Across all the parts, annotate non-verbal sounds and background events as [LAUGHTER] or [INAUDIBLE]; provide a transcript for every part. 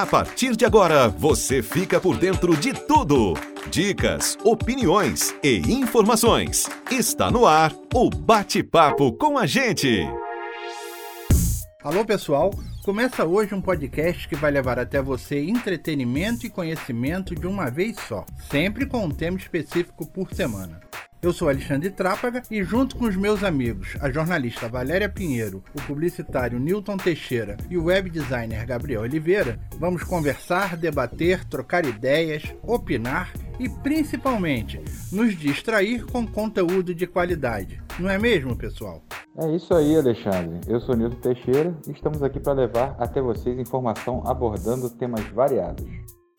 A partir de agora, você fica por dentro de tudo. Dicas, opiniões e informações. Está no ar o Bate-Papo com a gente. Alô, pessoal. Começa hoje um podcast que vai levar até você entretenimento e conhecimento de uma vez só, sempre com um tema específico por semana. Eu sou Alexandre Trápaga e, junto com os meus amigos, a jornalista Valéria Pinheiro, o publicitário Newton Teixeira e o web designer Gabriel Oliveira, vamos conversar, debater, trocar ideias, opinar e, principalmente, nos distrair com conteúdo de qualidade. Não é mesmo, pessoal? É isso aí, Alexandre. Eu sou Nilton Teixeira e estamos aqui para levar até vocês informação abordando temas variados.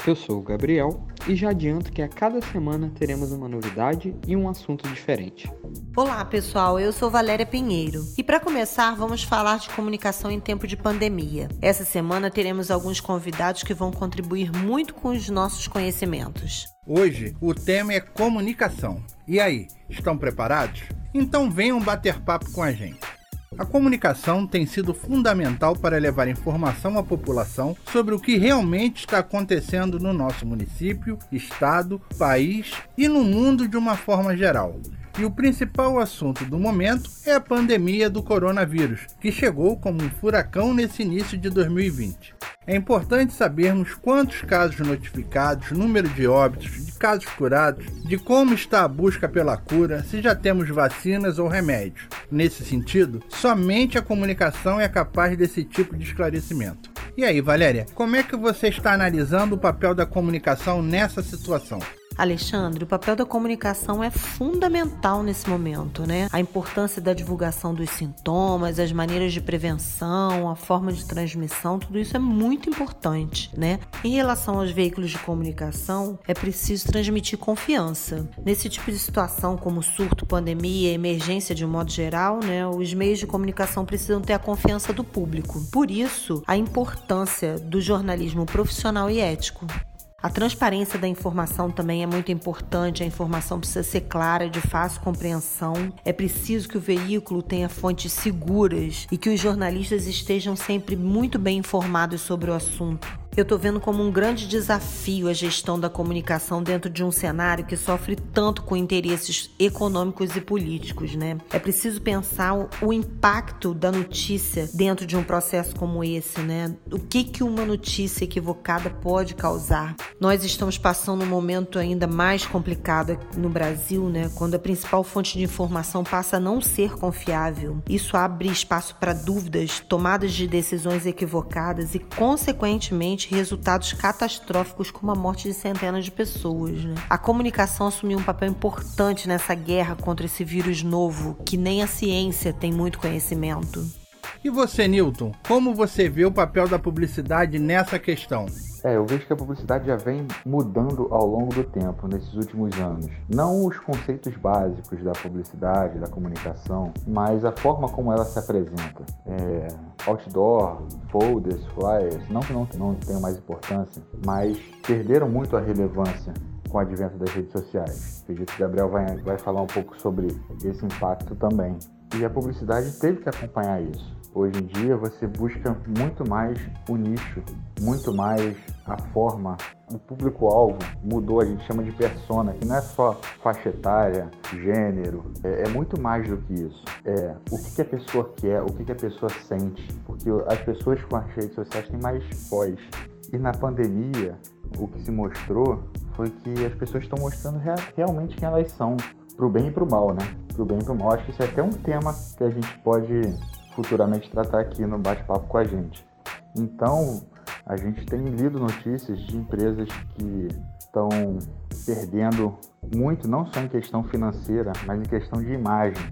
Eu sou o Gabriel e já adianto que a cada semana teremos uma novidade e um assunto diferente. Olá, pessoal. Eu sou Valéria Pinheiro e para começar, vamos falar de comunicação em tempo de pandemia. Essa semana teremos alguns convidados que vão contribuir muito com os nossos conhecimentos. Hoje, o tema é comunicação. E aí, estão preparados? Então venham bater papo com a gente. A comunicação tem sido fundamental para levar informação à população sobre o que realmente está acontecendo no nosso município, estado, país e no mundo de uma forma geral. E o principal assunto do momento é a pandemia do coronavírus, que chegou como um furacão nesse início de 2020. É importante sabermos quantos casos notificados, número de óbitos, de casos curados, de como está a busca pela cura, se já temos vacinas ou remédios. Nesse sentido, somente a comunicação é capaz desse tipo de esclarecimento. E aí, Valéria, como é que você está analisando o papel da comunicação nessa situação? Alexandre, o papel da comunicação é fundamental nesse momento, né? A importância da divulgação dos sintomas, as maneiras de prevenção, a forma de transmissão, tudo isso é muito importante, né? Em relação aos veículos de comunicação, é preciso transmitir confiança. Nesse tipo de situação, como surto, pandemia, emergência de um modo geral, né? Os meios de comunicação precisam ter a confiança do público. Por isso, a importância do jornalismo profissional e ético. A transparência da informação também é muito importante. A informação precisa ser clara, de fácil compreensão. É preciso que o veículo tenha fontes seguras e que os jornalistas estejam sempre muito bem informados sobre o assunto. Eu estou vendo como um grande desafio a gestão da comunicação dentro de um cenário que sofre tanto com interesses econômicos e políticos, né? É preciso pensar o impacto da notícia dentro de um processo como esse, né? O que que uma notícia equivocada pode causar? Nós estamos passando um momento ainda mais complicado no Brasil, né? Quando a principal fonte de informação passa a não ser confiável. Isso abre espaço para dúvidas, tomadas de decisões equivocadas e, consequentemente, resultados catastróficos como a morte de centenas de pessoas. Né? A comunicação assumiu um papel importante nessa guerra contra esse vírus novo que nem a ciência tem muito conhecimento. E você, Newton, como você vê o papel da publicidade nessa questão? É, eu vejo que a publicidade já vem mudando ao longo do tempo, nesses últimos anos. Não os conceitos básicos da publicidade, da comunicação, mas a forma como ela se apresenta. É, outdoor, folders, flyers, não que não, não tenham mais importância, mas perderam muito a relevância com o advento das redes sociais. Acredito que Gabriel vai, vai falar um pouco sobre esse impacto também. E a publicidade teve que acompanhar isso. Hoje em dia você busca muito mais o nicho, muito mais a forma, o público-alvo mudou, a gente chama de persona, que não é só faixa etária, gênero, é, é muito mais do que isso. É o que, que a pessoa quer, o que, que a pessoa sente, porque as pessoas com as redes sociais têm mais voz. E na pandemia, o que se mostrou foi que as pessoas estão mostrando rea realmente quem elas são, pro bem e pro mal, né? Pro bem e pro mal. Acho que isso é até um tema que a gente pode futuramente tratar aqui no bate-papo com a gente. Então, a gente tem lido notícias de empresas que estão perdendo muito, não só em questão financeira, mas em questão de imagem,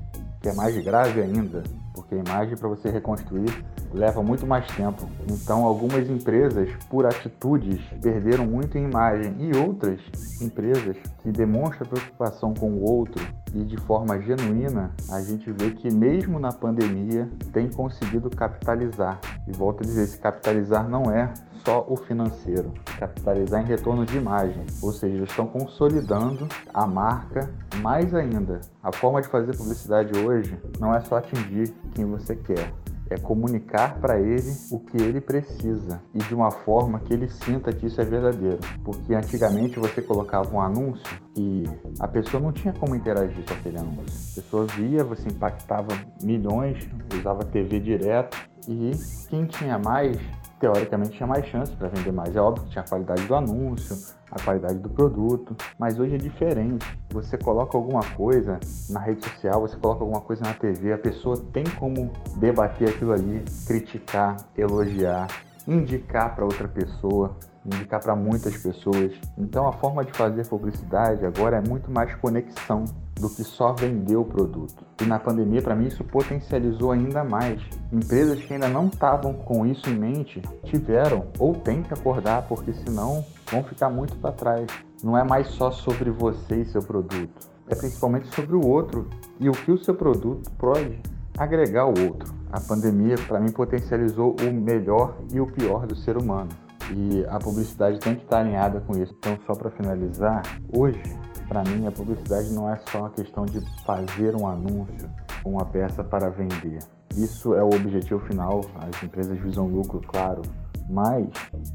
que é mais grave ainda, porque a imagem para você reconstruir leva muito mais tempo. Então, algumas empresas, por atitudes, perderam muito em imagem e outras empresas que demonstram preocupação com o outro e de forma genuína, a gente vê que mesmo na pandemia tem conseguido capitalizar. E volto a dizer, esse capitalizar não é só o financeiro, capitalizar em retorno de imagem, ou seja, estão consolidando a marca mais ainda. A forma de fazer publicidade hoje não é só atingir quem você quer, é comunicar para ele o que ele precisa e de uma forma que ele sinta que isso é verdadeiro. Porque antigamente você colocava um anúncio e a pessoa não tinha como interagir com aquele anúncio. A pessoa via, você impactava milhões, usava TV direto e quem tinha mais teoricamente tinha mais chance para vender mais. É óbvio que tinha a qualidade do anúncio, a qualidade do produto, mas hoje é diferente. Você coloca alguma coisa na rede social, você coloca alguma coisa na TV, a pessoa tem como debater aquilo ali, criticar, elogiar, indicar para outra pessoa, indicar para muitas pessoas. Então a forma de fazer publicidade agora é muito mais conexão do que só vender o produto. E na pandemia, para mim, isso potencializou ainda mais. Empresas que ainda não estavam com isso em mente tiveram ou têm que acordar, porque senão vão ficar muito para trás. Não é mais só sobre você e seu produto, é principalmente sobre o outro e o que o seu produto pode agregar ao outro. A pandemia, para mim, potencializou o melhor e o pior do ser humano. E a publicidade tem que estar alinhada com isso. Então, só para finalizar, hoje para mim, a publicidade não é só uma questão de fazer um anúncio, uma peça para vender. Isso é o objetivo final, as empresas visam lucro, claro, mas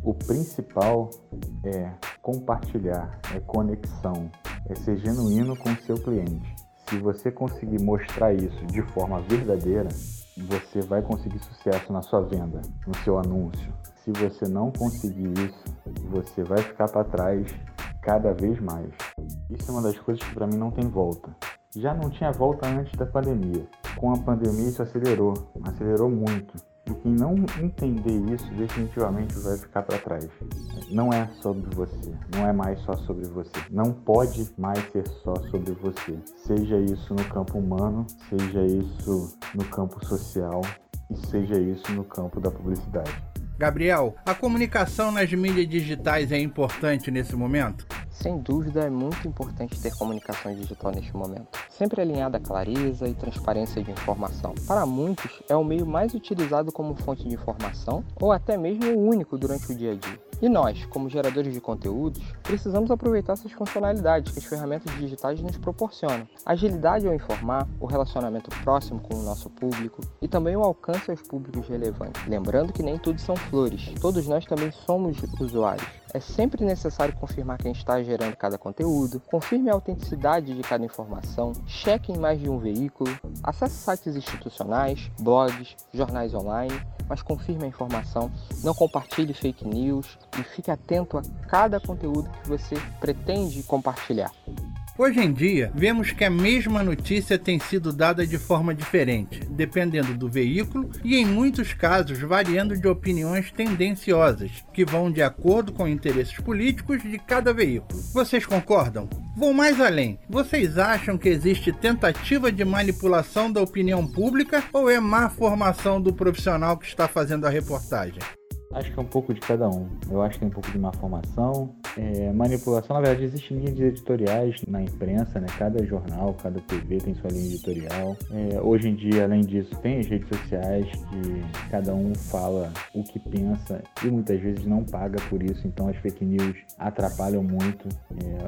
o principal é compartilhar, é conexão, é ser genuíno com o seu cliente. Se você conseguir mostrar isso de forma verdadeira, você vai conseguir sucesso na sua venda, no seu anúncio. Se você não conseguir isso, você vai ficar para trás cada vez mais. Isso é uma das coisas que para mim não tem volta. Já não tinha volta antes da pandemia. Com a pandemia isso acelerou, acelerou muito. E quem não entender isso definitivamente vai ficar para trás. Não é sobre você, não é mais só sobre você. Não pode mais ser só sobre você. Seja isso no campo humano, seja isso no campo social e seja isso no campo da publicidade. Gabriel, a comunicação nas mídias digitais é importante nesse momento? Sem dúvida, é muito importante ter comunicação digital neste momento, sempre alinhada à clareza e transparência de informação. Para muitos, é o meio mais utilizado como fonte de informação ou até mesmo o único durante o dia a dia. E nós, como geradores de conteúdos, precisamos aproveitar essas funcionalidades que as ferramentas digitais nos proporcionam. Agilidade ao informar, o relacionamento próximo com o nosso público e também o alcance aos públicos relevantes. Lembrando que nem tudo são flores, todos nós também somos usuários. É sempre necessário confirmar quem está gerando cada conteúdo, confirme a autenticidade de cada informação, cheque em mais de um veículo, acesse sites institucionais, blogs, jornais online, mas confirme a informação, não compartilhe fake news e fique atento a cada conteúdo que você pretende compartilhar. Hoje em dia, vemos que a mesma notícia tem sido dada de forma diferente, dependendo do veículo e, em muitos casos, variando de opiniões tendenciosas, que vão de acordo com interesses políticos de cada veículo. Vocês concordam? Vou mais além. Vocês acham que existe tentativa de manipulação da opinião pública ou é má formação do profissional que está fazendo a reportagem? Acho que é um pouco de cada um. Eu acho que tem um pouco de má formação. É, manipulação, na verdade, existem linhas editoriais na imprensa, né? Cada jornal, cada TV tem sua linha editorial. É, hoje em dia, além disso, tem as redes sociais que cada um fala o que pensa e muitas vezes não paga por isso. Então as fake news atrapalham muito.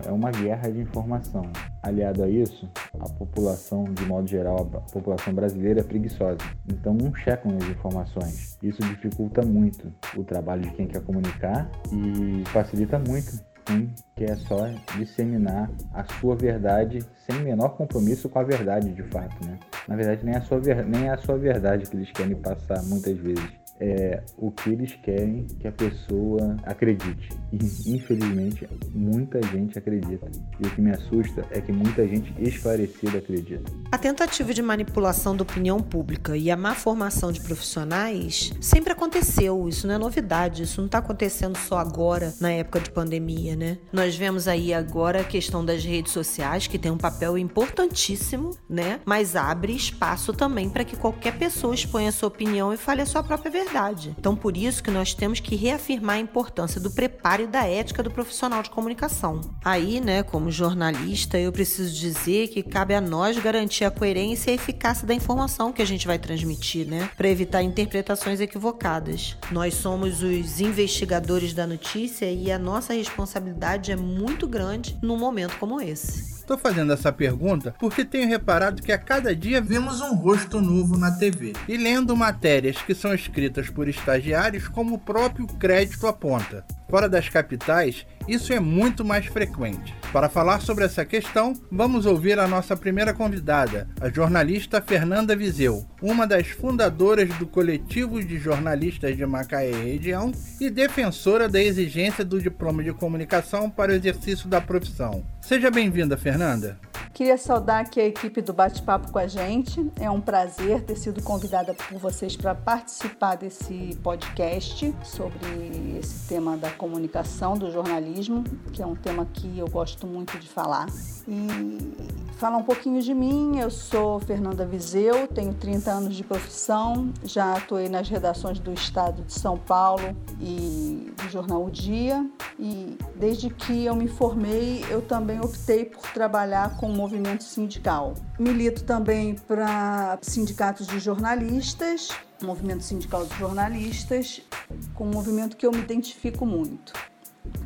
É, é uma guerra de informação. Aliado a isso, a população, de modo geral, a população brasileira é preguiçosa. Então não checam as informações. Isso dificulta muito o trabalho de quem quer comunicar e facilita muito quem quer só disseminar a sua verdade sem menor compromisso com a verdade de fato, né? Na verdade, nem a sua, nem a sua verdade que eles querem passar muitas vezes é o que eles querem que a pessoa acredite. E infelizmente muita gente acredita. E o que me assusta é que muita gente esclarecida acredita. A tentativa de manipulação da opinião pública e a má formação de profissionais sempre aconteceu. Isso não é novidade. Isso não está acontecendo só agora, na época de pandemia, né? Nós vemos aí agora a questão das redes sociais, que tem um papel importantíssimo, né? Mas abre espaço também para que qualquer pessoa exponha a sua opinião e fale a sua própria verdade verdade. Então, por isso que nós temos que reafirmar a importância do preparo primário da ética do profissional de comunicação. Aí, né, como jornalista, eu preciso dizer que cabe a nós garantir a coerência e a eficácia da informação que a gente vai transmitir, né, para evitar interpretações equivocadas. Nós somos os investigadores da notícia e a nossa responsabilidade é muito grande num momento como esse. Estou fazendo essa pergunta porque tenho reparado que a cada dia vemos um rosto novo na TV e lendo matérias que são escritas por estagiários, como o próprio crédito aponta. Fora das capitais, isso é muito mais frequente. Para falar sobre essa questão, vamos ouvir a nossa primeira convidada, a jornalista Fernanda Viseu, uma das fundadoras do coletivo de jornalistas de Macaé e região e defensora da exigência do diploma de comunicação para o exercício da profissão. Seja bem-vinda, Fernanda. Queria saudar aqui a equipe do Bate-Papo com a gente. É um prazer ter sido convidada por vocês para participar desse podcast sobre esse tema da comunicação, do jornalismo, que é um tema que eu gosto muito de falar. E falar um pouquinho de mim, eu sou Fernanda Viseu, tenho 30 anos de profissão, já atuei nas redações do Estado de São Paulo e do jornal O Dia. E desde que eu me formei, eu também optei por trabalhar com movimento sindical. Milito também para sindicatos de jornalistas, movimento sindical de jornalistas, com um movimento que eu me identifico muito.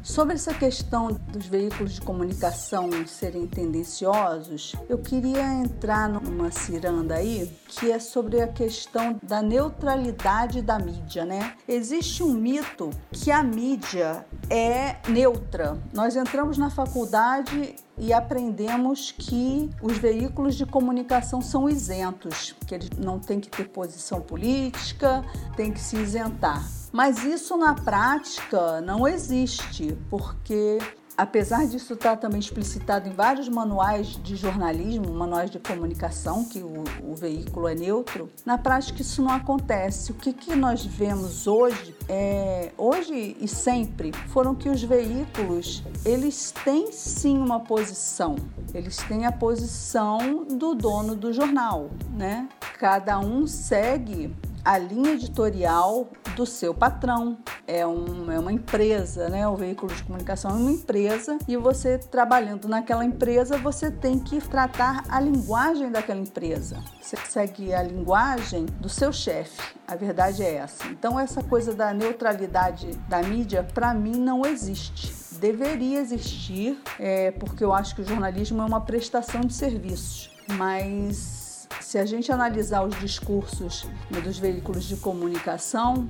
Sobre essa questão dos veículos de comunicação serem tendenciosos, eu queria entrar numa ciranda aí que é sobre a questão da neutralidade da mídia, né? Existe um mito que a mídia é neutra. Nós entramos na faculdade e aprendemos que os veículos de comunicação são isentos, que eles não têm que ter posição política, têm que se isentar. Mas isso na prática não existe, porque apesar disso estar também explicitado em vários manuais de jornalismo, manuais de comunicação, que o, o, veículo é neutro, na prática isso não acontece. O que, que nós vemos hoje, é, hoje e sempre, foram que os veículos, eles têm sim uma posição, eles têm a posição do dono do jornal, né? Cada um segue a linha editorial do seu patrão. É, um, é uma empresa, né? O veículo de comunicação é uma empresa e você trabalhando naquela empresa, você tem que tratar a linguagem daquela empresa. Você segue a linguagem do seu chefe. A verdade é essa. Então, essa coisa da neutralidade da mídia, para mim, não existe deveria existir, é, porque eu acho que o jornalismo é uma prestação de serviços, mas se a gente analisar os discursos né, dos veículos de comunicação,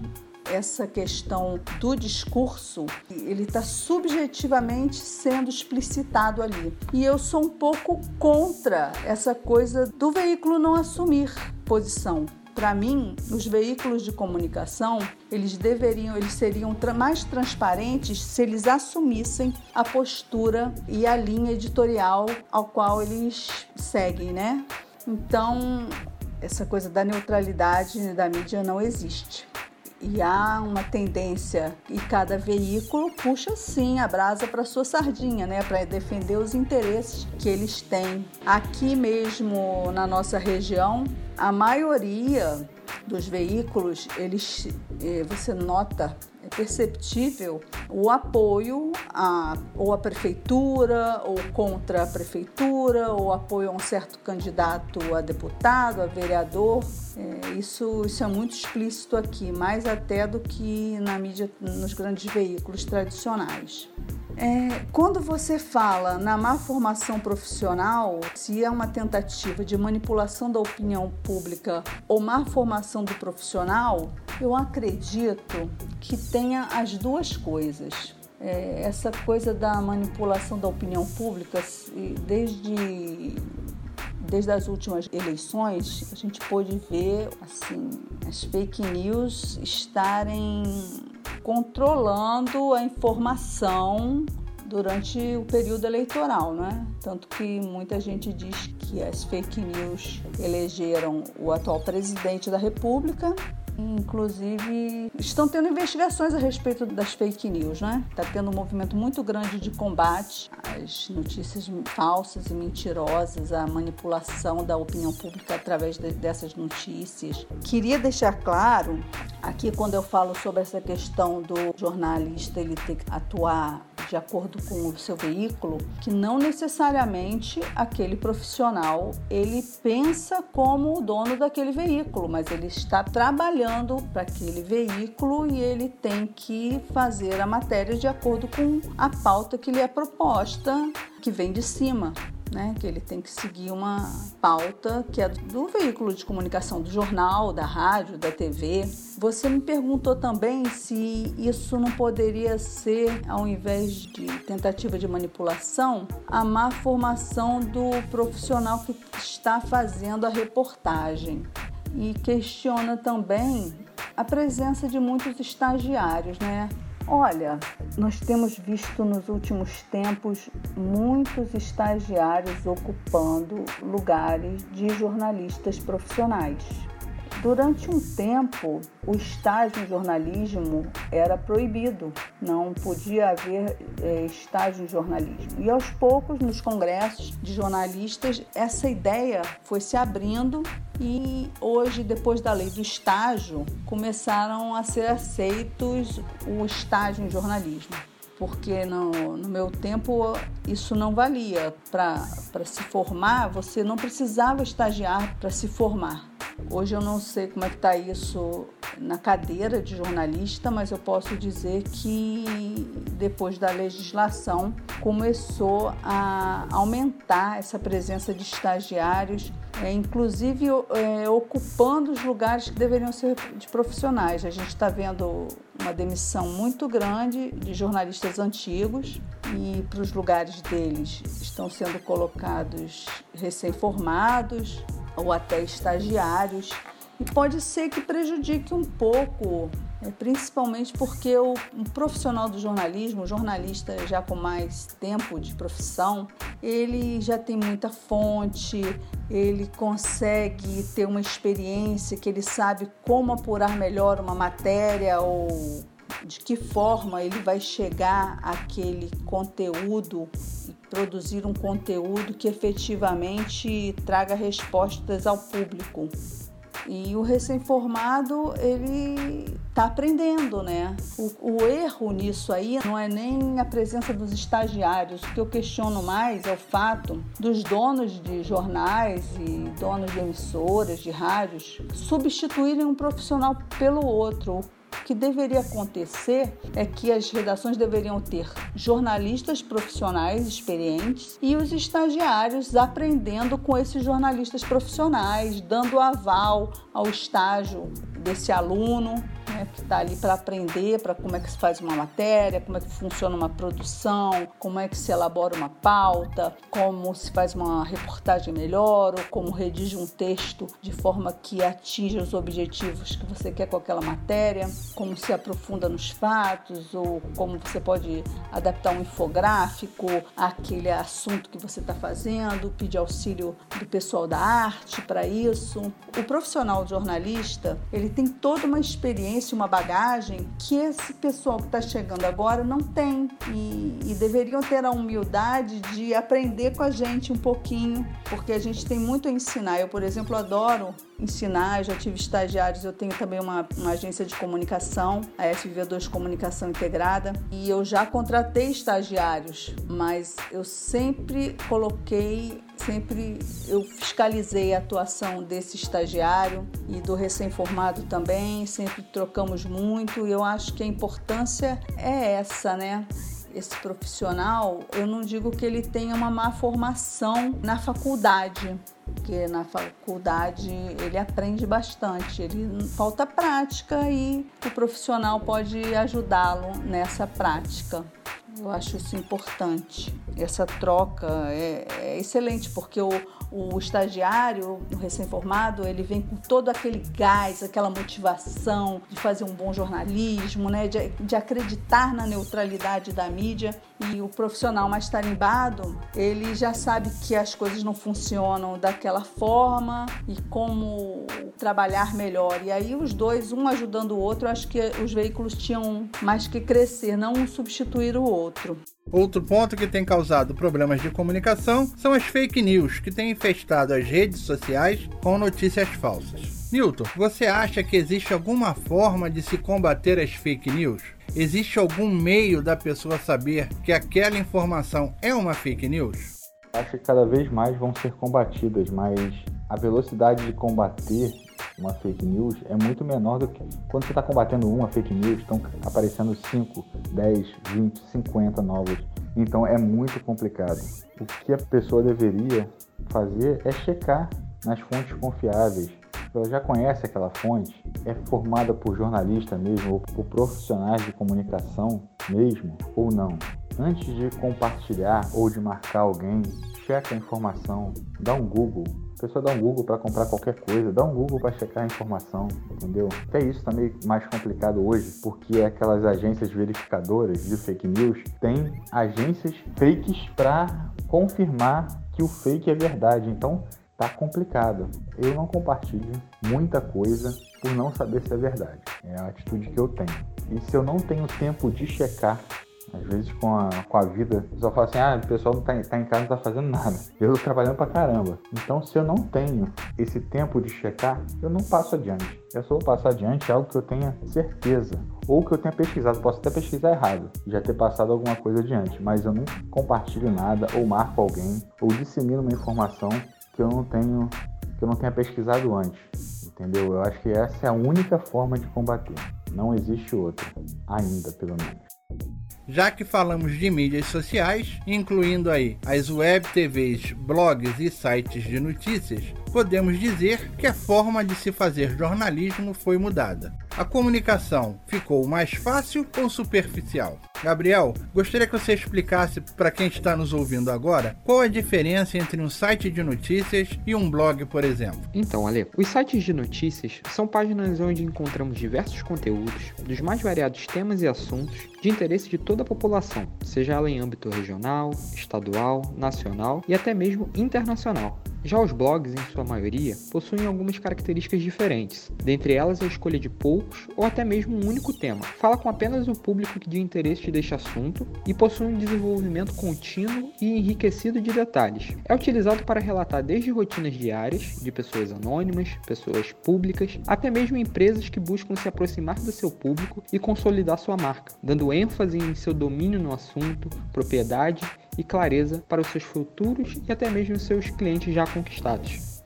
essa questão do discurso, ele está subjetivamente sendo explicitado ali. E eu sou um pouco contra essa coisa do veículo não assumir posição. Para mim, os veículos de comunicação, eles deveriam, eles seriam mais transparentes se eles assumissem a postura e a linha editorial ao qual eles seguem, né? Então, essa coisa da neutralidade da mídia não existe. E há uma tendência, e cada veículo puxa sim a brasa para sua sardinha, né, para defender os interesses que eles têm. Aqui mesmo na nossa região, a maioria dos veículos, eles eh, você nota perceptível o apoio a ou a prefeitura ou contra a prefeitura ou apoio a um certo candidato a deputado, a vereador. É, isso, isso é muito explícito aqui, mais até do que na mídia, nos grandes veículos tradicionais. É, quando você fala na má formação profissional, se é uma tentativa de manipulação da opinião pública ou má formação do profissional, eu acredito que tenha as duas coisas. É, essa coisa da manipulação da opinião pública, desde desde as últimas eleições, a gente pôde ver assim, as fake news estarem controlando a informação durante o período eleitoral, né? Tanto que muita gente diz que as fake news elegeram o atual presidente da República Inclusive, estão tendo investigações a respeito das fake news, né? Está tendo um movimento muito grande de combate às notícias falsas e mentirosas, à manipulação da opinião pública através de, dessas notícias. Queria deixar claro, aqui quando eu falo sobre essa questão do jornalista ele ter que atuar de acordo com o seu veículo, que não necessariamente aquele profissional ele pensa como o dono daquele veículo, mas ele está trabalhando para aquele veículo e ele tem que fazer a matéria de acordo com a pauta que lhe é proposta, que vem de cima né? Que ele tem que seguir uma pauta que é do veículo de comunicação, do jornal, da rádio, da TV. Você me perguntou também se isso não poderia ser, ao invés de tentativa de manipulação, a má formação do profissional que está fazendo a reportagem. E questiona também a presença de muitos estagiários, né? Olha, nós temos visto nos últimos tempos muitos estagiários ocupando lugares de jornalistas profissionais. Durante um tempo, o estágio em jornalismo era proibido, não podia haver é, estágio em jornalismo. E aos poucos, nos congressos de jornalistas, essa ideia foi se abrindo e hoje, depois da lei do estágio, começaram a ser aceitos o estágio em jornalismo porque no, no, meu tempo isso não valia. Para se formar, você não precisava estagiar para se formar. Hoje eu não sei como é que está isso na cadeira de jornalista, mas eu posso dizer que depois da legislação começou a aumentar essa presença de estagiários, é, inclusive é, ocupando os lugares que deveriam ser de profissionais. A gente está vendo uma demissão muito grande de jornalistas antigos e para os lugares deles estão sendo colocados recém-formados ou até estagiários e pode ser que prejudique um pouco, né, principalmente porque o um profissional do jornalismo, jornalista já com mais tempo de profissão, ele já tem muita fonte, ele consegue ter uma experiência que ele sabe como apurar melhor uma matéria ou de que forma ele vai chegar àquele conteúdo produzir um conteúdo que efetivamente traga respostas ao público. E o recém-formado, ele está aprendendo, né? O, o, erro nisso aí não é nem a presença dos estagiários. O que eu questiono mais é o fato dos donos de jornais e donos de emissoras, de rádios, substituírem um profissional pelo outro. O que deveria acontecer é que as redações deveriam ter jornalistas profissionais experientes e os estagiários aprendendo com esses jornalistas profissionais, dando aval ao estágio desse aluno né, que está ali para aprender para como é que se faz uma matéria, como é que funciona uma produção, como é que se elabora uma pauta, como se faz uma reportagem melhor ou como redige um texto de forma que atinja os objetivos que você quer com aquela matéria, como se aprofunda nos fatos ou como você pode adaptar um infográfico àquele assunto que você está fazendo, pedir auxílio do pessoal da arte para isso. O profissional jornalista ele tem toda uma experiência, uma bagagem que esse pessoal que está chegando agora não tem e, e deveriam ter a humildade de aprender com a gente um pouquinho, porque a gente tem muito a ensinar. Eu, por exemplo, adoro ensinar, já tive estagiários, eu tenho também uma, uma agência de comunicação, a SVV2 Comunicação Integrada, e eu já contratei estagiários, mas eu sempre coloquei sempre eu fiscalizei a atuação desse estagiário e do recém-formado também, sempre trocamos muito e eu acho que a importância é essa, né? esse profissional, eu não digo que ele tenha uma má formação na faculdade, porque na faculdade ele aprende bastante, ele falta prática e o profissional pode ajudá-lo nessa prática. Eu acho isso importante. essa troca é, é excelente, porque o, o estagiário, o recém-formado, ele vem com todo aquele gás, aquela motivação de fazer um bom jornalismo, né? de, de acreditar na neutralidade da mídia. E o profissional mais tarimbado, ele já sabe que as coisas não funcionam daquela forma e como trabalhar melhor. E aí os dois, um ajudando o outro, acho que os veículos tinham mais que crescer, não um substituir o outro. Outro ponto que tem causado problemas de comunicação são as fake news, que têm infestado as redes sociais com notícias falsas. Newton, você acha que existe alguma forma de se combater as fake news? Existe algum meio da pessoa saber que aquela informação é uma fake news? Acho que cada vez mais vão ser combatidas, mas a velocidade de combater uma fake news é muito menor do que quando você está combatendo uma fake news, estão aparecendo 5, 10, 20, 50 novas. Então é muito complicado. O que a pessoa deveria fazer é checar nas fontes confiáveis. Ela já conhece aquela fonte, é formada por jornalista mesmo, ou por profissionais de comunicação mesmo, ou não. Antes de compartilhar ou de marcar alguém, checa a informação, dá um Google, a pessoa dá um Google para comprar qualquer coisa, dá um Google para checar a informação, entendeu? Até isso tá meio mais complicado hoje, porque aquelas agências verificadoras de fake news têm agências fakes para confirmar que o fake é verdade. Então, tá complicado. Eu não compartilho muita coisa por não saber se é verdade. É a atitude que eu tenho. E se eu não tenho tempo de checar às vezes com a, com a vida, o pessoal fala assim, ah, o pessoal não tá, tá em casa, não tá fazendo nada. Eu tô trabalhando pra caramba. Então, se eu não tenho esse tempo de checar, eu não passo adiante. Eu só vou passar adiante algo que eu tenha certeza. Ou que eu tenha pesquisado. Posso até pesquisar errado, já ter passado alguma coisa adiante. Mas eu não compartilho nada, ou marco alguém, ou dissemino uma informação que eu não tenho, que eu não tenha pesquisado antes. Entendeu? Eu acho que essa é a única forma de combater. Não existe outra. Ainda, pelo menos já que falamos de mídias sociais, incluindo aí as web TVs, blogs e sites de notícias, podemos dizer que a forma de se fazer jornalismo foi mudada. A comunicação ficou mais fácil ou superficial? Gabriel, gostaria que você explicasse para quem está nos ouvindo agora qual a diferença entre um site de notícias e um blog, por exemplo. Então, Ale, os sites de notícias são páginas onde encontramos diversos conteúdos dos mais variados temas e assuntos de interesse de toda a população, seja ela em âmbito regional, estadual, nacional e até mesmo internacional. Já os blogs, em sua maioria, possuem algumas características diferentes, dentre elas a escolha de poucos ou até mesmo um único tema. Fala com apenas o público que de interesse deste assunto e possui um desenvolvimento contínuo e enriquecido de detalhes. É utilizado para relatar desde rotinas diárias de pessoas anônimas, pessoas públicas, até mesmo empresas que buscam se aproximar do seu público e consolidar sua marca, dando ênfase em seu domínio no assunto, propriedade e clareza para os seus futuros e até mesmo seus clientes já conquistados.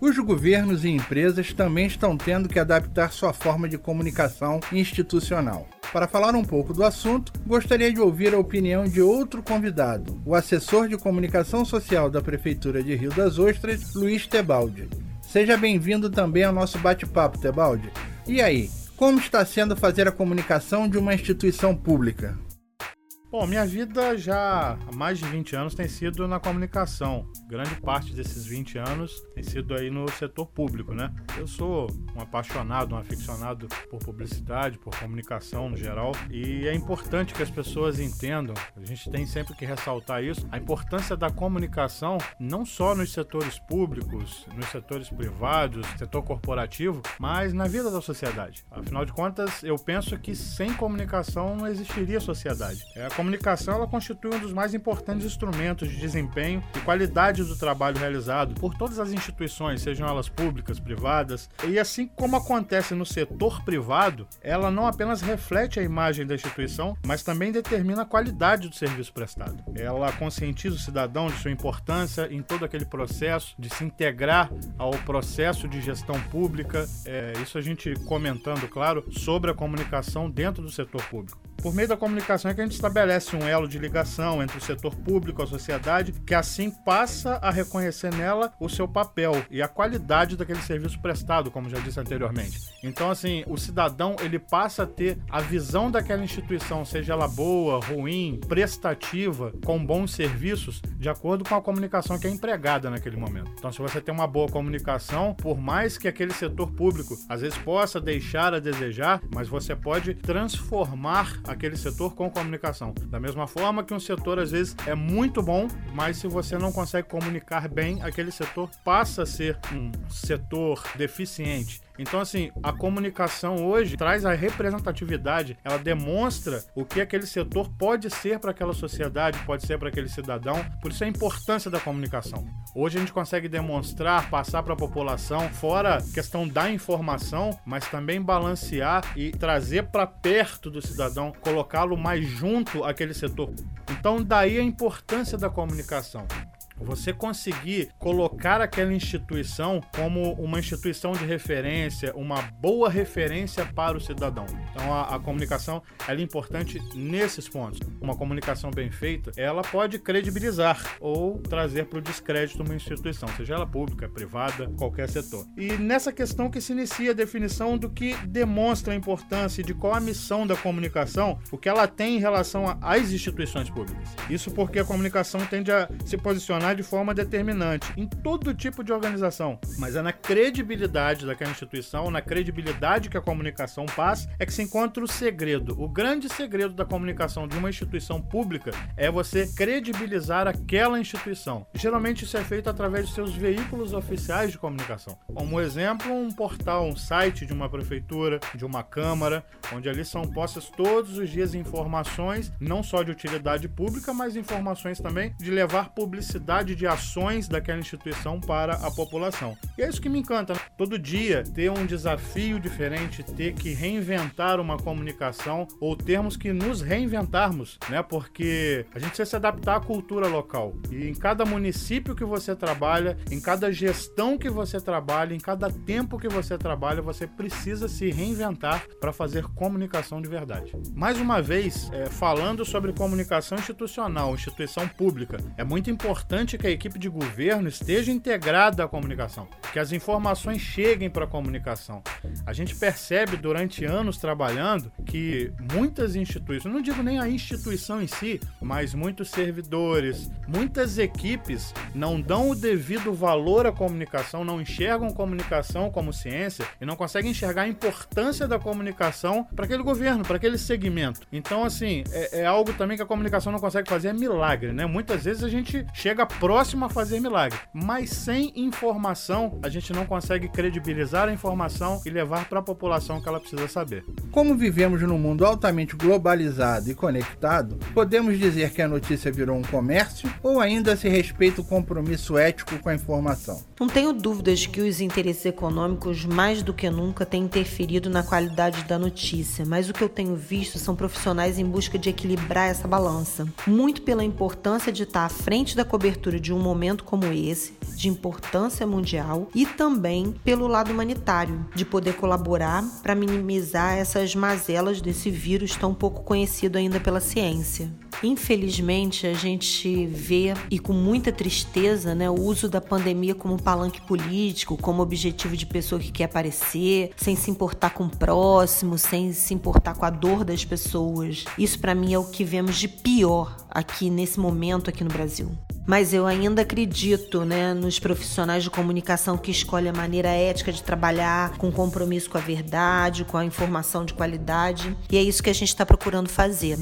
Os governos e empresas também estão tendo que adaptar sua forma de comunicação institucional. Para falar um pouco do assunto, gostaria de ouvir a opinião de outro convidado, o assessor de comunicação social da Prefeitura de Rio das Ostras, Luiz Tebaldi. Seja bem-vindo também ao nosso bate-papo, Tebaldi. E aí, como está sendo fazer a comunicação de uma instituição pública? Bom, minha vida já há mais de 20 anos tem sido na comunicação. Grande parte desses 20 anos tem sido aí no setor público, né? Eu sou um apaixonado, um aficionado por publicidade, por comunicação no geral, e é importante que as pessoas entendam, a gente tem sempre que ressaltar isso, a importância da comunicação não só nos setores públicos, nos setores privados, setor corporativo, mas na vida da sociedade. Afinal de contas, eu penso que sem comunicação não existiria sociedade. É a comunicação ela constitui um dos mais importantes instrumentos de desempenho e qualidade do trabalho realizado por todas as instituições, sejam elas públicas, privadas. E assim como acontece no setor privado, ela não apenas reflete a imagem da instituição, mas também determina a qualidade do serviço prestado. Ela conscientiza o cidadão de sua importância em todo aquele processo, de se integrar ao processo de gestão pública. É, isso a gente comentando, claro, sobre a comunicação dentro do setor público. Por meio da comunicação é que a gente estabelece um elo de ligação entre o setor público e a sociedade, que assim passa a reconhecer nela o seu papel e a qualidade daquele serviço prestado, como já disse anteriormente. Então, assim, o cidadão ele passa a ter a visão daquela instituição, seja ela boa, ruim, prestativa, com bons serviços, de acordo com a comunicação que é empregada naquele momento. Então, se você tem uma boa comunicação, por mais que aquele setor público às vezes possa deixar a desejar, mas você pode transformar aquele setor com comunicação. Da mesma forma que um setor às vezes é muito bom, mas se você não consegue comunicar bem, aquele setor passa a ser um setor deficiente. Então, assim, a comunicação hoje traz a representatividade, ela demonstra o que aquele setor pode ser para aquela sociedade, pode ser para aquele cidadão. Por isso a importância da comunicação. Hoje a gente consegue demonstrar, passar para a população, fora questão da informação, mas também balancear e trazer para perto do cidadão, colocá-lo mais junto àquele setor. Então, daí a importância da comunicação você conseguir colocar aquela instituição como uma instituição de referência, uma boa referência para o cidadão. Então a, a comunicação é importante nesses pontos. Uma comunicação bem feita, ela pode credibilizar ou trazer para o descrédito uma instituição, seja ela pública, privada, qualquer setor. E nessa questão que se inicia a definição do que demonstra a importância de qual a missão da comunicação, o que ela tem em relação às instituições públicas. Isso porque a comunicação tende a se posicionar de forma determinante em todo tipo de organização, mas é na credibilidade daquela instituição, na credibilidade que a comunicação passa, é que se encontra o segredo. O grande segredo da comunicação de uma instituição pública é você credibilizar aquela instituição. Geralmente isso é feito através de seus veículos oficiais de comunicação. Como exemplo, um portal, um site de uma prefeitura, de uma câmara, onde ali são postas todos os dias informações, não só de utilidade pública, mas informações também de levar publicidade quantidade de ações daquela instituição para a população. E é isso que me encanta. Né? Todo dia ter um desafio diferente, ter que reinventar uma comunicação ou termos que nos reinventarmos, né? Porque a gente precisa se adaptar à cultura local. E em cada município que você trabalha, em cada gestão que você trabalha, em cada tempo que você trabalha, você precisa se reinventar para fazer comunicação de verdade. Mais uma vez, é, falando sobre comunicação institucional, instituição pública, é muito importante importante que a equipe de governo esteja integrada à comunicação, que as informações cheguem para a comunicação. A gente percebe durante anos trabalhando que muitas instituições, não digo nem a instituição em si, mas muitos servidores, muitas equipes não dão o devido valor à comunicação, não enxergam comunicação como ciência e não conseguem enxergar a importância da comunicação para aquele governo, para aquele segmento. Então, assim, é, é algo também que a comunicação não consegue fazer é milagre, né? Muitas vezes a gente chega próximo a fazer milagre. Mas sem informação, a gente não consegue credibilizar a informação e levar para a população o que ela precisa saber. Como vivemos num mundo altamente globalizado e conectado, podemos dizer que a notícia virou um comércio ou ainda se respeita o compromisso ético com a informação? Não tenho dúvidas que os interesses econômicos, mais do que nunca, têm interferido na qualidade da notícia, mas o que eu tenho visto são profissionais em busca de equilibrar essa balança. Muito pela importância de estar à frente da cobertura de um momento como esse, de importância mundial, e também pelo lado humanitário, de poder colaborar para minimizar essas mazelas desse vírus tão pouco conhecido ainda pela ciência. Infelizmente, a gente vê e com muita tristeza né, o uso da pandemia como palanque político, como objetivo de pessoa que quer aparecer, sem se importar com o próximo, sem se importar com a dor das pessoas. Isso, para mim, é o que vemos de pior aqui nesse momento aqui no Brasil mas eu ainda acredito né, nos profissionais de comunicação que escolhem a maneira ética de trabalhar, com compromisso com a verdade, com a informação de qualidade, e é isso que a gente está procurando fazer.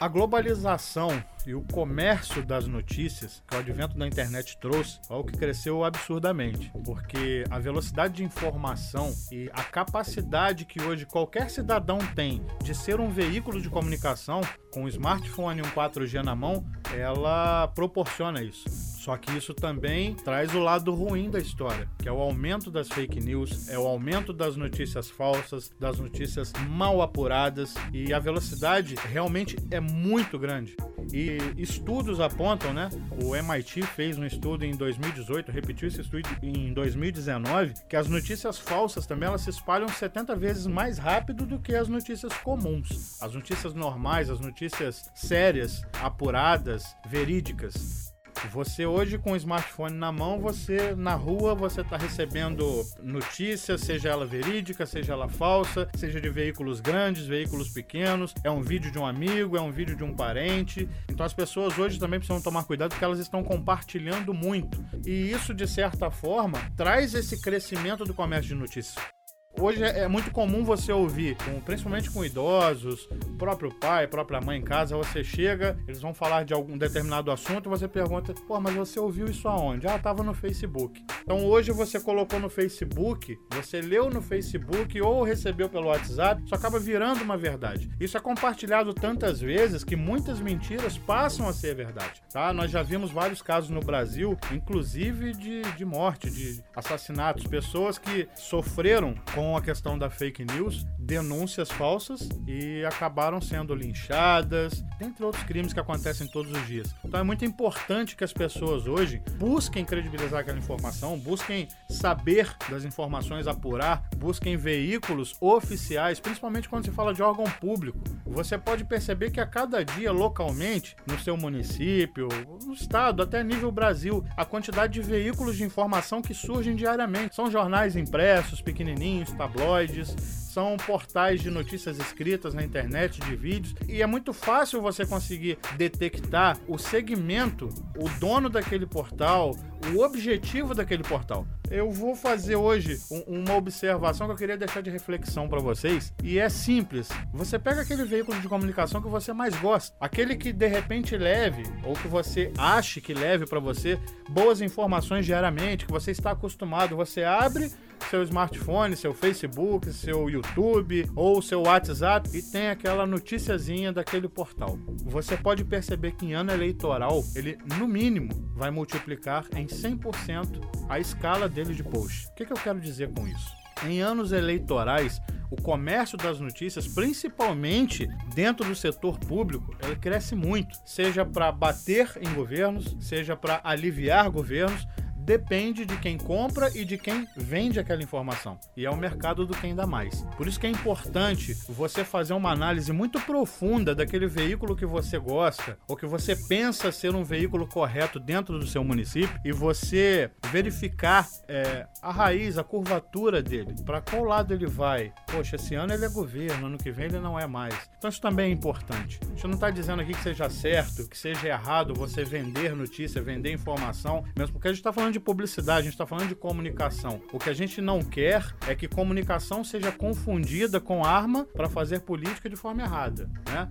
A globalização e o comércio das notícias que o advento da internet trouxe é o que cresceu absurdamente, porque a velocidade de informação e a capacidade que hoje qualquer cidadão tem de ser um veículo de comunicação com um smartphone e um 4G na mão, ela proporciona isso. Só que isso também traz o lado ruim da história, que é o aumento das fake news, é o aumento das notícias falsas, das notícias mal apuradas e a velocidade realmente é muito grande. E estudos apontam, né? O MIT fez um estudo em 2018, repetiu esse estudo em 2019, que as notícias falsas também elas se espalham 70 vezes mais rápido do que as notícias comuns. As notícias normais, as notícias sérias, apuradas, verídicas. Você hoje com o smartphone na mão, você na rua você está recebendo notícias, seja ela verídica, seja ela falsa, seja de veículos grandes, veículos pequenos, é um vídeo de um amigo, é um vídeo de um parente. Então as pessoas hoje também precisam tomar cuidado porque elas estão compartilhando muito. E isso de certa forma traz esse crescimento do comércio de notícias. Hoje é, é muito comum você ouvir, com, principalmente com idosos, próprio pai, própria mãe em casa, você chega, eles vão falar de algum determinado assunto você pergunta, pô, mas você ouviu isso aonde? Ah, tava no Facebook. Então hoje você colocou no Facebook, você leu no Facebook ou recebeu pelo WhatsApp, isso acaba virando uma verdade. Isso é compartilhado tantas vezes que muitas mentiras passam a ser verdade, tá? Nós já vimos vários casos no Brasil, inclusive de, de morte, de assassinatos, pessoas que sofreram com com a questão da fake news, denúncias falsas e acabaram sendo linchadas, dentre outros crimes que acontecem todos os dias. Então é muito importante que as pessoas hoje busquem credibilizar aquela informação, busquem saber das informações, apurar, busquem veículos oficiais, principalmente quando se fala de órgão público. Você pode perceber que a cada dia, localmente, no seu município, no estado, até nível Brasil, a quantidade de veículos de informação que surgem diariamente. São jornais impressos, pequenininhos, tabloides, são portais de notícias escritas na internet, de vídeos, e é muito fácil você conseguir detectar o segmento, o dono daquele portal, o objetivo daquele portal. Eu vou fazer hoje um, uma observação que eu queria deixar de reflexão para vocês, e é simples. Você pega aquele veículo de comunicação que você mais gosta, aquele que de repente leve ou que você ache que leve para você boas informações diariamente, que você está acostumado, você abre seu smartphone, seu Facebook, seu YouTube ou seu WhatsApp e tem aquela noticiazinha daquele portal. Você pode perceber que em ano eleitoral ele, no mínimo, vai multiplicar em 100% a escala dele de post. O que, que eu quero dizer com isso? Em anos eleitorais, o comércio das notícias, principalmente dentro do setor público, ele cresce muito, seja para bater em governos, seja para aliviar governos, depende de quem compra e de quem vende aquela informação. E é o mercado do quem dá mais. Por isso que é importante você fazer uma análise muito profunda daquele veículo que você gosta ou que você pensa ser um veículo correto dentro do seu município e você verificar é, a raiz, a curvatura dele, para qual lado ele vai. Poxa, esse ano ele é governo, ano que vem ele não é mais. Então isso também é importante. A gente não está dizendo aqui que seja certo, que seja errado você vender notícia, vender informação, mesmo porque a gente está falando de publicidade, a gente está falando de comunicação. O que a gente não quer é que comunicação seja confundida com arma para fazer política de forma errada, né?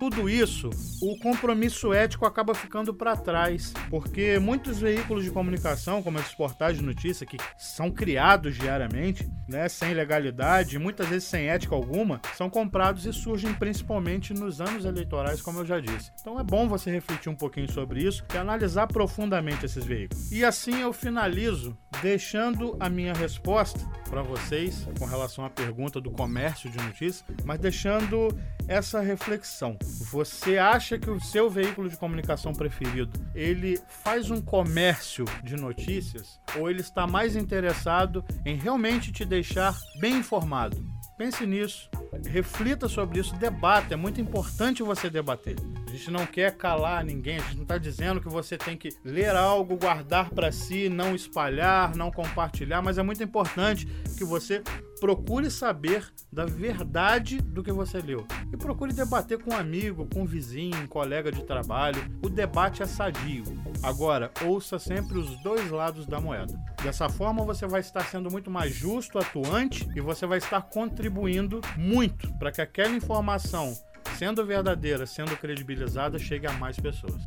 Tudo isso, o compromisso ético acaba ficando para trás, porque muitos veículos de comunicação, como esses portais de notícia que são criados diariamente, né, sem legalidade, muitas vezes sem ética alguma, são comprados e surgem principalmente nos anos eleitorais, como eu já disse. Então é bom você refletir um pouquinho sobre isso e analisar profundamente esses veículos. E assim eu finalizo deixando a minha resposta para vocês com relação à pergunta do comércio de notícias, mas deixando essa reflexão. Você acha que o seu veículo de comunicação preferido, ele faz um comércio de notícias ou ele está mais interessado em realmente te deixar bem informado? Pense nisso, reflita sobre isso, debata. É muito importante você debater. A gente não quer calar ninguém, a gente não está dizendo que você tem que ler algo, guardar para si, não espalhar, não compartilhar, mas é muito importante que você procure saber da verdade do que você leu. E procure debater com um amigo, com um vizinho, um colega de trabalho. O debate é sadio. Agora, ouça sempre os dois lados da moeda. Dessa forma, você vai estar sendo muito mais justo, atuante e você vai estar contribuindo muito para que aquela informação, sendo verdadeira, sendo credibilizada, chegue a mais pessoas.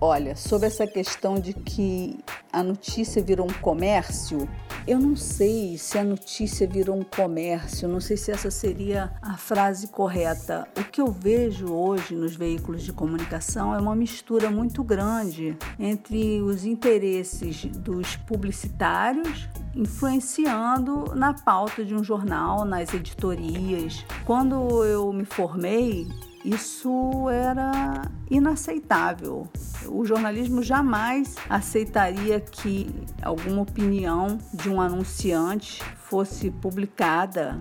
Olha, sobre essa questão de que a notícia virou um comércio, eu não sei se a notícia virou um comércio, não sei se essa seria a frase correta. O que eu vejo hoje nos veículos de comunicação é uma mistura muito grande entre os interesses dos publicitários influenciando na pauta de um jornal, nas editorias. Quando eu me formei, isso era inaceitável. O jornalismo jamais aceitaria que alguma opinião de um anunciante fosse publicada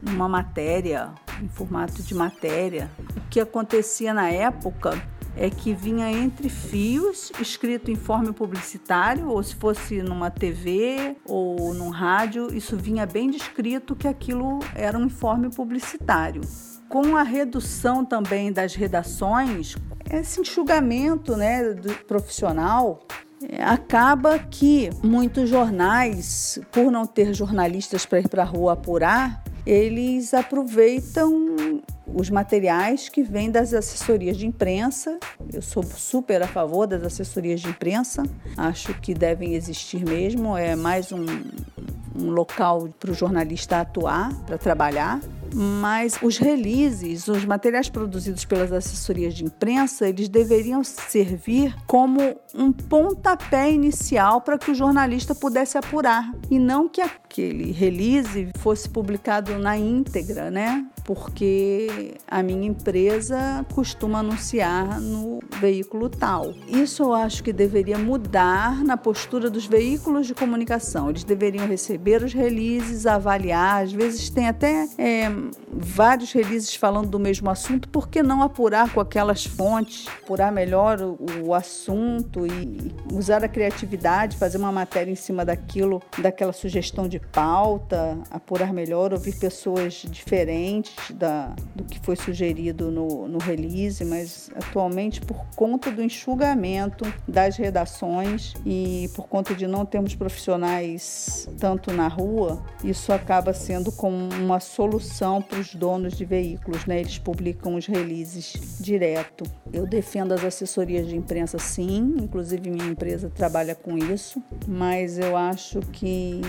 numa matéria, em formato de matéria. O que acontecia na época é que vinha entre fios, escrito em forma publicitário, ou se fosse numa TV ou num rádio, isso vinha bem descrito que aquilo era um informe publicitário. Com a redução também das redações, esse enxugamento né, do profissional, é, acaba que muitos jornais, por não ter jornalistas para ir para a rua apurar, eles aproveitam os materiais que vêm das assessorias de imprensa. Eu sou super a favor das assessorias de imprensa, acho que devem existir mesmo. É mais um, um local para o jornalista atuar, para trabalhar mas os releases, os materiais produzidos pelas assessorias de imprensa, eles deveriam servir como um pontapé inicial para que o jornalista pudesse apurar e não que aquele release fosse publicado na íntegra, né? Porque a minha empresa costuma anunciar no veículo tal. Isso eu acho que deveria mudar na postura dos veículos de comunicação. Eles deveriam receber os releases, avaliar, às vezes tem até é, vários releases falando do mesmo assunto, por que não apurar com aquelas fontes, apurar melhor o, o assunto e usar a criatividade, fazer uma matéria em cima daquilo, daquela sugestão de pauta, apurar melhor, ouvir pessoas diferentes da, do que foi sugerido no, no release, mas atualmente por conta do enxugamento das redações e por conta de não termos profissionais tanto na rua, isso acaba sendo como uma solução para os donos de veículos, né? Eles publicam os releases direto. Eu defendo as assessorias de imprensa sim, inclusive minha empresa trabalha com isso, mas eu acho que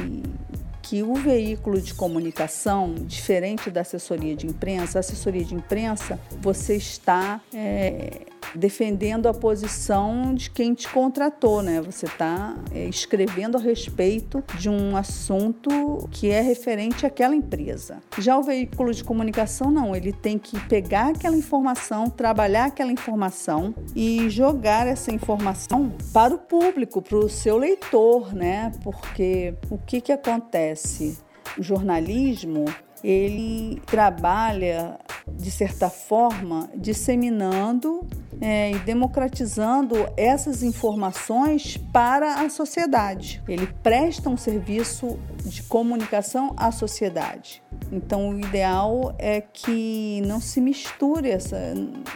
que o veículo de comunicação, diferente da assessoria de imprensa, a assessoria de imprensa, você está é, defendendo a posição de quem te contratou, né? Você está é, escrevendo a respeito de um assunto que é referente àquela empresa. Já o veículo de comunicação, não, ele tem que pegar aquela informação, trabalhar aquela informação e jogar essa informação para o público, para o seu leitor, né? Porque o que, que acontece? O jornalismo ele trabalha, de certa forma, disseminando é, e democratizando essas informações para a sociedade. Ele presta um serviço de comunicação à sociedade. Então, o ideal é que não se misture essa,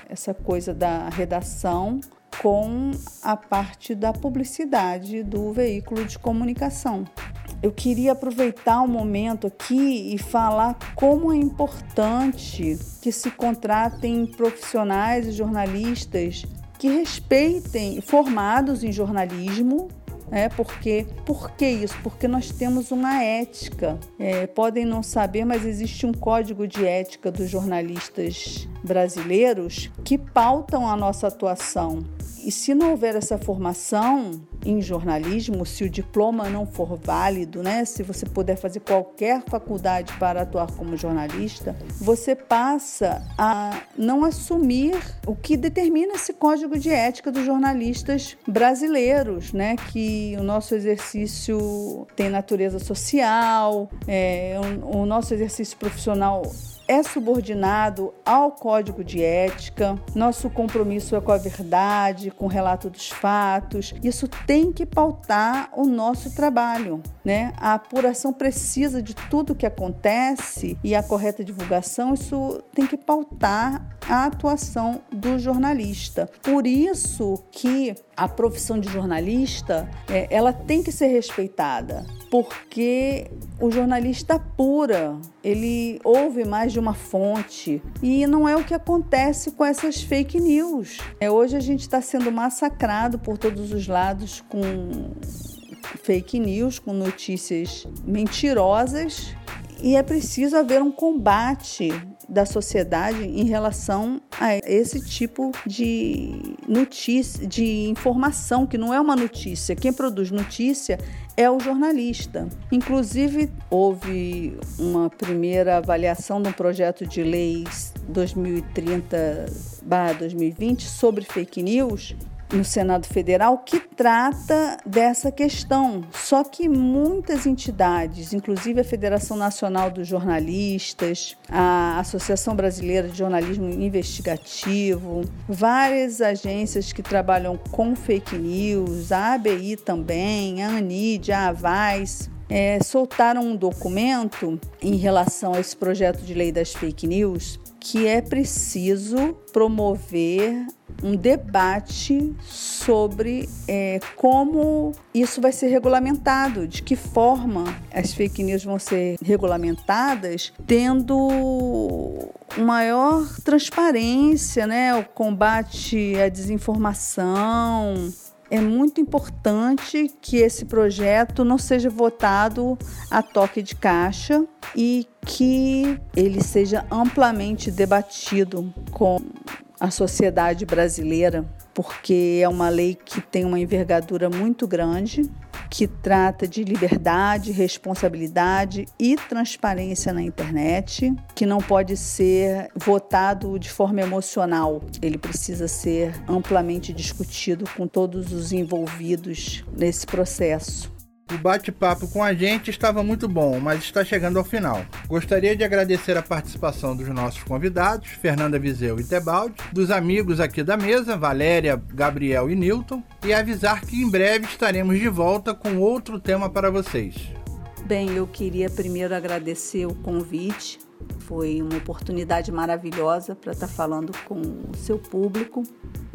essa coisa da redação com a parte da publicidade do veículo de comunicação eu queria aproveitar o momento aqui e falar como é importante que se contratem profissionais e jornalistas que respeitem, formados em jornalismo, é porque por que isso? Porque nós temos uma ética. É, podem não saber, mas existe um código de ética dos jornalistas brasileiros que pautam a nossa atuação. E se não houver essa formação em jornalismo, se o diploma não for válido, né, se você puder fazer qualquer faculdade para atuar como jornalista, você passa a não assumir o que determina esse código de ética dos jornalistas brasileiros, né, que o nosso exercício tem natureza social, é, o, o nosso exercício profissional é subordinado ao código de ética, nosso compromisso é com a verdade, com o relato dos fatos. Isso tem que pautar o nosso trabalho, né? A apuração precisa de tudo que acontece e a correta divulgação, isso tem que pautar a atuação do jornalista. Por isso que a profissão de jornalista, é, ela tem que ser respeitada, porque o jornalista apura, ele ouve mais de uma fonte e não é o que acontece com essas fake news. É, hoje a gente está sendo massacrado por todos os lados com fake news, com notícias mentirosas e é preciso haver um combate da sociedade em relação a esse tipo de notícia, de informação que não é uma notícia. Quem produz notícia é o jornalista. Inclusive, houve uma primeira avaliação de um projeto de leis 2030-2020 sobre fake news no Senado Federal que trata dessa questão. Só que muitas entidades, inclusive a Federação Nacional dos Jornalistas, a Associação Brasileira de Jornalismo Investigativo, várias agências que trabalham com fake news, a ABI também, a ANID, a AVAIS, é, soltaram um documento em relação a esse projeto de lei das fake news que é preciso promover um debate sobre é, como isso vai ser regulamentado, de que forma as fake news vão ser regulamentadas, tendo maior transparência, né, o combate à desinformação, é muito importante que esse projeto não seja votado a toque de caixa e que ele seja amplamente debatido com a sociedade brasileira, porque é uma lei que tem uma envergadura muito grande, que trata de liberdade, responsabilidade e transparência na internet, que não pode ser votado de forma emocional. Ele precisa ser amplamente discutido com todos os envolvidos nesse processo. O bate-papo com a gente estava muito bom, mas está chegando ao final. Gostaria de agradecer a participação dos nossos convidados, Fernanda Viseu e Tebaldi, dos amigos aqui da mesa, Valéria, Gabriel e Newton, e avisar que em breve estaremos de volta com outro tema para vocês. Bem, eu queria primeiro agradecer o convite. Foi uma oportunidade maravilhosa para estar falando com o seu público.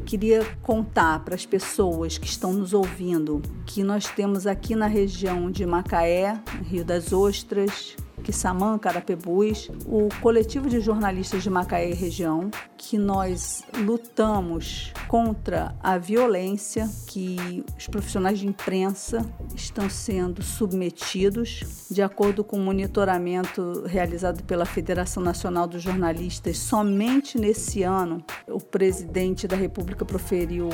Queria contar para as pessoas que estão nos ouvindo que nós temos aqui na região de Macaé, Rio das Ostras, Quissamã, Carapebus, o coletivo de jornalistas de Macaé e região, que nós lutamos contra a violência que os profissionais de imprensa estão sendo submetidos, de acordo com o monitoramento realizado pela Federação Nacional dos Jornalistas, somente nesse ano o presidente da República proferiu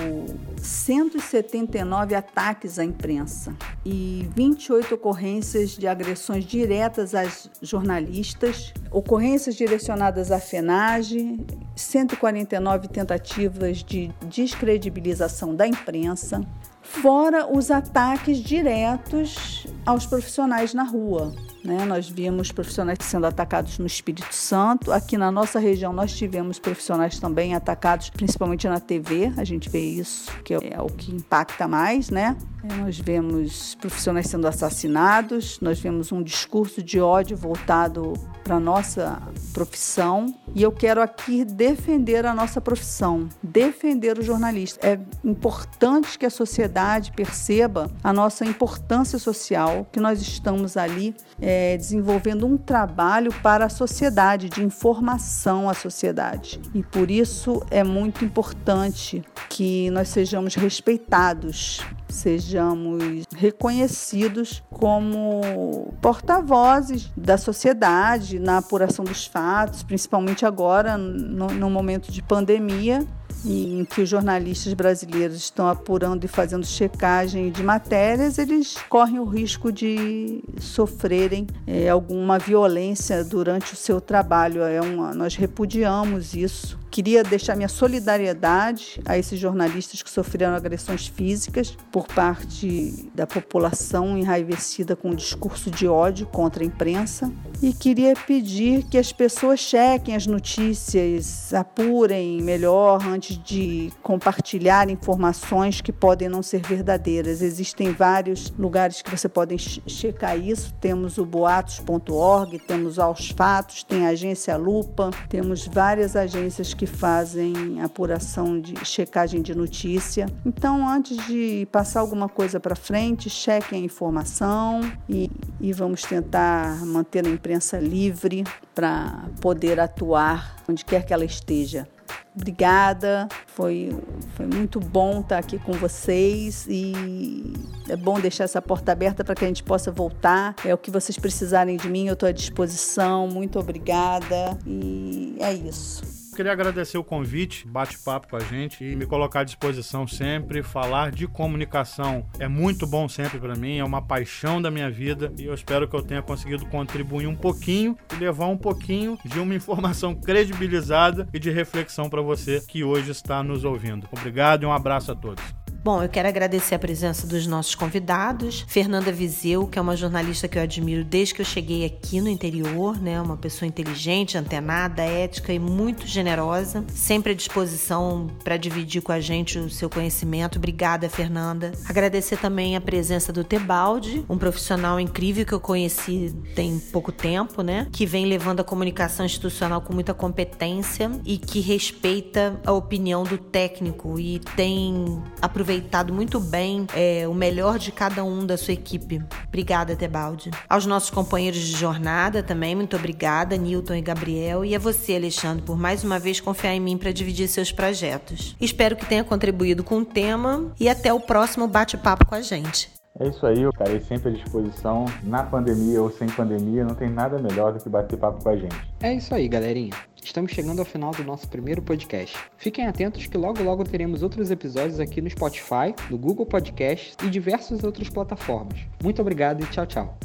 179 ataques à imprensa e 28 ocorrências de agressões diretas às jornalistas, ocorrências direcionadas à FENAGE, 149 tentativas de descredibilização da imprensa, fora os ataques diretos aos profissionais na rua. Né? Nós vimos profissionais sendo atacados no Espírito Santo. Aqui na nossa região, nós tivemos profissionais também atacados, principalmente na TV. A gente vê isso, que é o que impacta mais, né? Nós vemos profissionais sendo assassinados, nós vemos um discurso de ódio voltado para a nossa profissão. E eu quero aqui defender a nossa profissão, defender o jornalista. É importante que a sociedade perceba a nossa importância social, que nós estamos ali é, desenvolvendo um trabalho para a sociedade, de informação à sociedade. E por isso é muito importante que nós sejamos respeitados sejamos reconhecidos como porta-vozes da sociedade na apuração dos fatos, principalmente agora, no, no momento de pandemia, em que os jornalistas brasileiros estão apurando e fazendo checagem de matérias, eles correm o risco de sofrerem é, alguma violência durante o seu trabalho. É uma, nós repudiamos isso. Queria deixar minha solidariedade a esses jornalistas que sofreram agressões físicas por parte da população enraivecida com o discurso de ódio contra a imprensa. E queria pedir que as pessoas chequem as notícias, apurem melhor antes de compartilhar informações que podem não ser verdadeiras. Existem vários lugares que você pode checar isso. Temos o boatos.org, temos aos fatos, tem a agência Lupa, temos várias agências que fazem apuração de checagem de notícia. Então, antes de passar alguma coisa para frente, chequem a informação e, e vamos tentar manter a imprensa livre para poder atuar onde quer que ela esteja. Obrigada, foi, foi muito bom estar aqui com vocês e é bom deixar essa porta aberta para que a gente possa voltar. É o que vocês precisarem de mim, eu estou à disposição. Muito obrigada e é isso. Queria agradecer o convite, bate-papo com a gente e me colocar à disposição sempre. Falar de comunicação é muito bom sempre para mim, é uma paixão da minha vida e eu espero que eu tenha conseguido contribuir um pouquinho e levar um pouquinho de uma [LAUGHS] informação credibilizada e de reflexão para você que hoje está nos ouvindo. Obrigado e um abraço a todos. Bom, eu quero agradecer a presença dos nossos convidados. Fernanda Vizeu, que é uma jornalista que eu admiro desde que eu cheguei aqui no interior, né? Uma pessoa inteligente, antenada, ética e muito generosa. Sempre à disposição para dividir com a gente o seu conhecimento. Obrigada, Fernanda. Agradecer também a presença do Tebaldi, um profissional incrível que eu conheci tem pouco tempo, né? Que vem levando a comunicação institucional com muita competência e que respeita a opinião do técnico e tem aproveitado aproveitado muito bem é, o melhor de cada um da sua equipe. Obrigada, Tebaldi. Aos nossos companheiros de jornada também, muito obrigada, Newton e Gabriel. E a você, Alexandre, por mais uma vez confiar em mim para dividir seus projetos. Espero que tenha contribuído com o tema e até o próximo bate-papo com a gente. É isso aí, eu estarei sempre à disposição. Na pandemia ou sem pandemia, não tem nada melhor do que bater papo com a gente. É isso aí, galerinha. Estamos chegando ao final do nosso primeiro podcast. Fiquem atentos que logo logo teremos outros episódios aqui no Spotify, no Google Podcasts e diversas outras plataformas. Muito obrigado e tchau, tchau.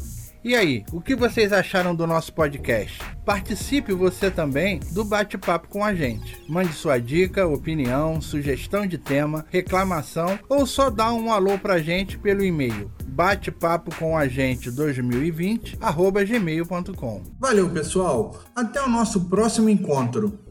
E aí, o que vocês acharam do nosso podcast? Participe você também do bate-papo com a gente. Mande sua dica, opinião, sugestão de tema, reclamação ou só dá um alô pra gente pelo e-mail batepapo com a gente 2020 gmail.com. Valeu, pessoal. Até o nosso próximo encontro.